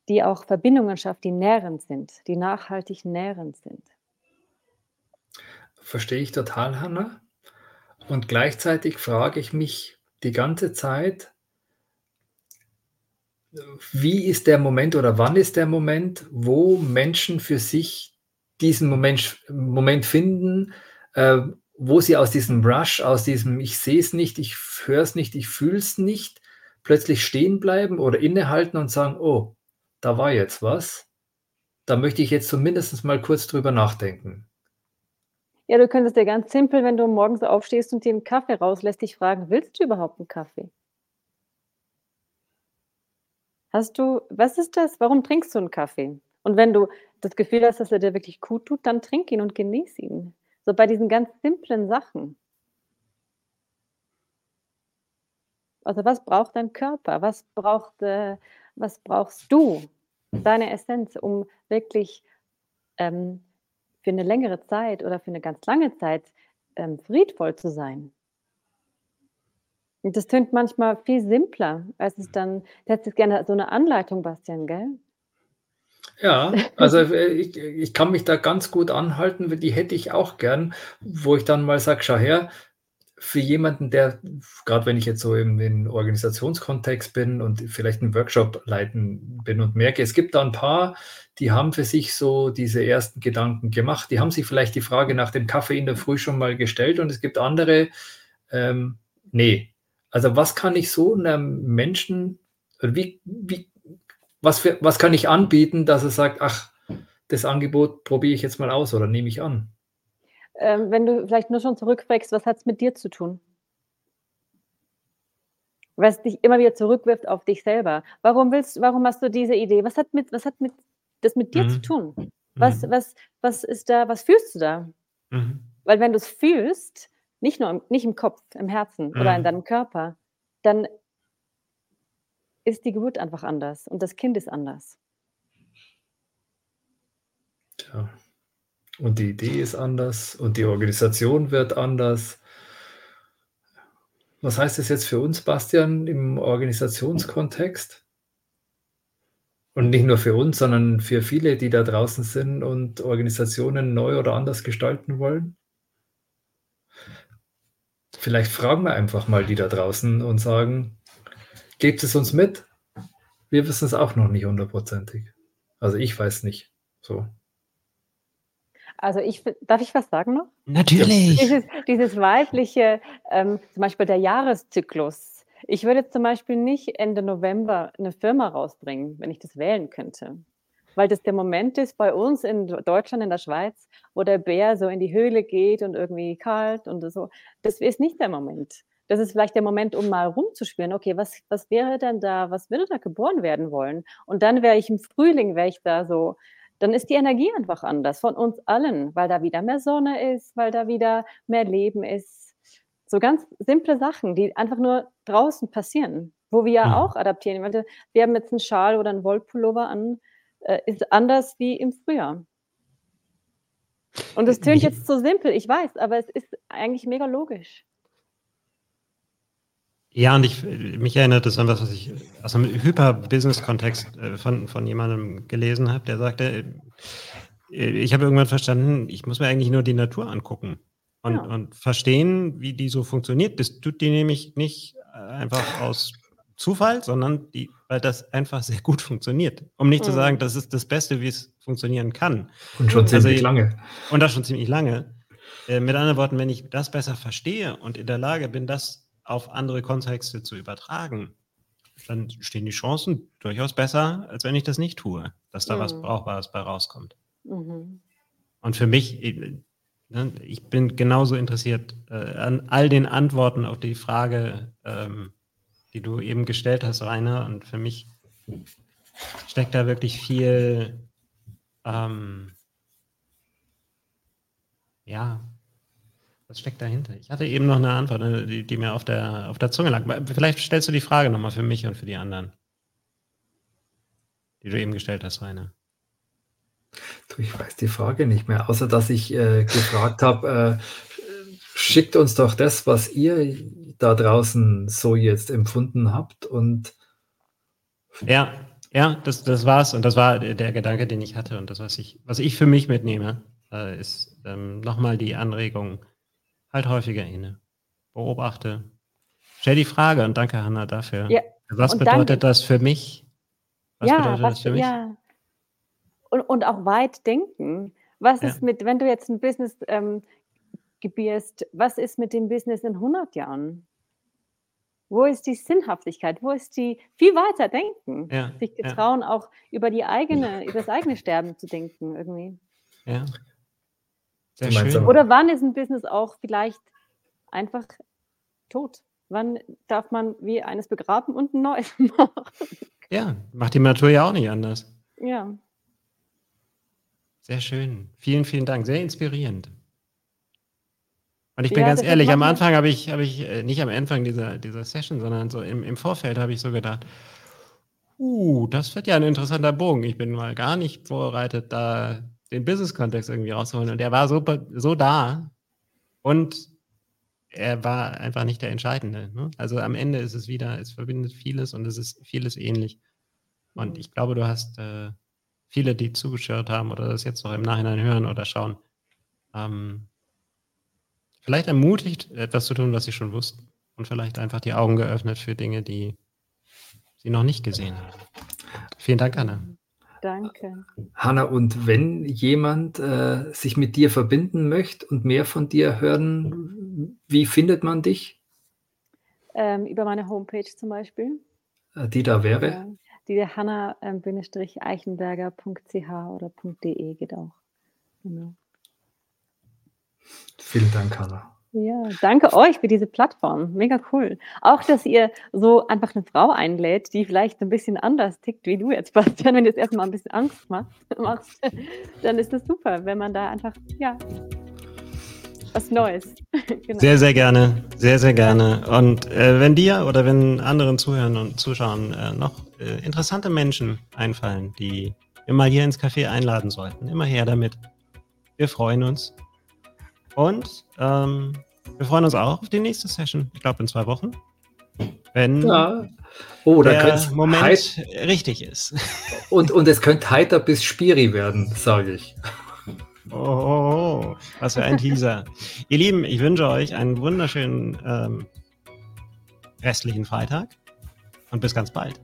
[SPEAKER 3] die auch Verbindungen schafft, die nährend sind, die nachhaltig nährend sind.
[SPEAKER 2] Verstehe ich total, Hannah. Und gleichzeitig frage ich mich die ganze Zeit, wie ist der Moment oder wann ist der Moment, wo Menschen für sich diesen Moment, Moment finden, äh, wo sie aus diesem Rush, aus diesem Ich sehe es nicht, ich höre es nicht, ich fühle es nicht, plötzlich stehen bleiben oder innehalten und sagen, oh, da war jetzt was. Da möchte ich jetzt zumindest mal kurz drüber nachdenken.
[SPEAKER 3] Ja, du könntest dir ganz simpel, wenn du morgens aufstehst und dir einen Kaffee rauslässt, dich fragen, willst du überhaupt einen Kaffee? Hast du, was ist das? Warum trinkst du einen Kaffee? Und wenn du das Gefühl hast, dass er dir wirklich gut tut, dann trink ihn und genieß ihn. So bei diesen ganz simplen Sachen. Also was braucht dein Körper? Was braucht, äh, was brauchst du? Deine Essenz, um wirklich ähm, für eine längere Zeit oder für eine ganz lange Zeit ähm, friedvoll zu sein. Und das tönt manchmal viel simpler, als es dann, du hättest gerne so eine Anleitung, Bastian, gell?
[SPEAKER 2] Ja, also äh, ich, ich kann mich da ganz gut anhalten, die hätte ich auch gern, wo ich dann mal sage, schau her, für jemanden, der, gerade wenn ich jetzt so im, im, Organisationskontext bin und vielleicht einen Workshop leiten bin und merke, es gibt da ein paar, die haben für sich so diese ersten Gedanken gemacht. Die haben sich vielleicht die Frage nach dem Kaffee in der Früh schon mal gestellt und es gibt andere, ähm, nee. Also was kann ich so einem Menschen, wie, wie, was, für, was kann ich anbieten, dass er sagt, ach, das Angebot probiere ich jetzt mal aus oder nehme ich an?
[SPEAKER 3] Ähm, wenn du vielleicht nur schon zurückfragst, was hat es mit dir zu tun? Was dich immer wieder zurückwirft auf dich selber. Warum willst, warum hast du diese Idee? Was hat mit, was hat mit das mit dir mhm. zu tun? Was, mhm. was, was ist da, was fühlst du da? Mhm. Weil wenn du es fühlst, nicht nur im, nicht im Kopf, im Herzen oder in mhm. deinem Körper, dann ist die Geburt einfach anders und das Kind ist anders.
[SPEAKER 2] Tja. Und die Idee ist anders und die Organisation wird anders. Was heißt das jetzt für uns, Bastian, im Organisationskontext? Und nicht nur für uns, sondern für viele, die da draußen sind und Organisationen neu oder anders gestalten wollen? Vielleicht fragen wir einfach mal die da draußen und sagen, gebt es uns mit? Wir wissen es auch noch nicht hundertprozentig. Also ich weiß nicht. So.
[SPEAKER 3] Also ich, darf ich was sagen noch?
[SPEAKER 1] Natürlich.
[SPEAKER 3] Dieses, dieses weibliche, ähm, zum Beispiel der Jahreszyklus. Ich würde zum Beispiel nicht Ende November eine Firma rausbringen, wenn ich das wählen könnte. weil das der Moment ist bei uns in Deutschland, in der Schweiz, wo der Bär so in die Höhle geht und irgendwie kalt und so. Das ist nicht der Moment. Das ist vielleicht der Moment, um mal rumzuspüren, okay, was, was wäre denn da, was würde da geboren werden wollen? Und dann wäre ich im Frühling, wäre ich da so, dann ist die Energie einfach anders von uns allen, weil da wieder mehr Sonne ist, weil da wieder mehr Leben ist. So ganz simple Sachen, die einfach nur draußen passieren, wo wir ja mhm. auch adaptieren. Wir haben jetzt einen Schal oder einen Wollpullover an, äh, ist anders wie im Frühjahr. Und es tönt jetzt so simpel, ich weiß, aber es ist eigentlich mega logisch.
[SPEAKER 1] Ja, und ich, mich erinnert es an was, was ich aus einem Hyper-Business-Kontext äh, von, von jemandem gelesen habe, der sagte, äh, ich habe irgendwann verstanden, ich muss mir eigentlich nur die Natur angucken und, ja. und verstehen, wie die so funktioniert. Das tut die nämlich nicht einfach aus Zufall, sondern die, weil das einfach sehr gut funktioniert. Um nicht mhm. zu sagen, das ist das Beste, wie es funktionieren kann.
[SPEAKER 2] Und schon also, ziemlich lange.
[SPEAKER 1] Und das schon ziemlich lange. Äh, mit anderen Worten, wenn ich das besser verstehe und in der Lage bin, das auf andere Kontexte zu übertragen, dann stehen die Chancen durchaus besser, als wenn ich das nicht tue, dass da mhm. was Brauchbares bei rauskommt. Mhm. Und für mich, äh, ne, ich bin genauso interessiert äh, an all den Antworten auf die Frage, ähm, die du eben gestellt hast, Rainer. Und für mich steckt da wirklich viel, ähm, ja, was steckt dahinter? Ich hatte eben noch eine Antwort, äh, die, die, mir auf der, auf der Zunge lag. Vielleicht stellst du die Frage nochmal für mich und für die anderen, die du eben gestellt hast, Rainer.
[SPEAKER 2] Ich weiß die Frage nicht mehr, außer dass ich äh, gefragt habe, äh, schickt uns doch das, was ihr da draußen so jetzt empfunden habt und
[SPEAKER 1] ja, ja, das, das war's und das war der Gedanke, den ich hatte und das, was ich, was ich für mich mitnehme, äh, ist ähm, nochmal die Anregung, halt häufiger inne, beobachte, stell die Frage und danke Hanna dafür. Ja. Was und bedeutet danke. das für mich?
[SPEAKER 3] Was ja, bedeutet was, das für mich? Ja. Und, und auch weit denken. Was ja. ist mit, wenn du jetzt ein Business ähm, gebierst, was ist mit dem Business in 100 Jahren? Wo ist die Sinnhaftigkeit? Wo ist die viel weiter denken? Ja, sich getrauen, ja. auch über die eigene, über das eigene Sterben zu denken irgendwie. Ja. Sehr schön. Oder wann ist ein Business auch vielleicht einfach tot? Wann darf man wie eines begraben und ein neues machen?
[SPEAKER 1] Ja, macht die Natur ja auch nicht anders.
[SPEAKER 3] Ja.
[SPEAKER 1] Sehr schön. Vielen, vielen Dank. Sehr inspirierend. Und ich bin ja, ganz ehrlich, am Anfang habe ich, habe ich, äh, nicht am Anfang dieser, dieser Session, sondern so im, im Vorfeld habe ich so gedacht, uh, das wird ja ein interessanter Bogen. Ich bin mal gar nicht vorbereitet, da den Business-Kontext irgendwie rauszuholen. Und er war so, so da und er war einfach nicht der Entscheidende. Ne? Also am Ende ist es wieder, es verbindet vieles und es ist vieles ähnlich. Und mhm. ich glaube, du hast äh, viele, die zugeschaut haben oder das jetzt noch im Nachhinein hören oder schauen, ähm, vielleicht ermutigt, etwas zu tun, was sie schon wussten. Und vielleicht einfach die Augen geöffnet für Dinge, die sie noch nicht gesehen haben. Vielen Dank, Anna.
[SPEAKER 3] Danke.
[SPEAKER 2] Hanna, und wenn jemand äh, sich mit dir verbinden möchte und mehr von dir hören, wie findet man dich?
[SPEAKER 3] Ähm, über meine Homepage zum Beispiel.
[SPEAKER 2] Äh, die da wäre?
[SPEAKER 3] Die der hanna-eichenberger.ch oder .de geht auch. Genau.
[SPEAKER 2] Vielen Dank, Hanna.
[SPEAKER 3] Ja, danke euch für diese Plattform. Mega cool. Auch, dass ihr so einfach eine Frau einlädt, die vielleicht ein bisschen anders tickt wie du jetzt, Bastian. Wenn du jetzt erstmal ein bisschen Angst machst, dann ist das super, wenn man da einfach, ja, was Neues.
[SPEAKER 1] genau. Sehr, sehr gerne. Sehr, sehr gerne. Und äh, wenn dir oder wenn anderen Zuhörern und Zuschauern äh, noch äh, interessante Menschen einfallen, die mal hier ins Café einladen sollten, immer her damit. Wir freuen uns. Und ähm, wir freuen uns auch auf die nächste Session. Ich glaube in zwei Wochen. Wenn ja. oh, der Moment richtig ist.
[SPEAKER 2] Und, und es könnte heiter bis Spiri werden, sage ich.
[SPEAKER 1] Oh, oh, oh, was für ein Teaser. Ihr Lieben, ich wünsche euch einen wunderschönen ähm, restlichen Freitag und bis ganz bald.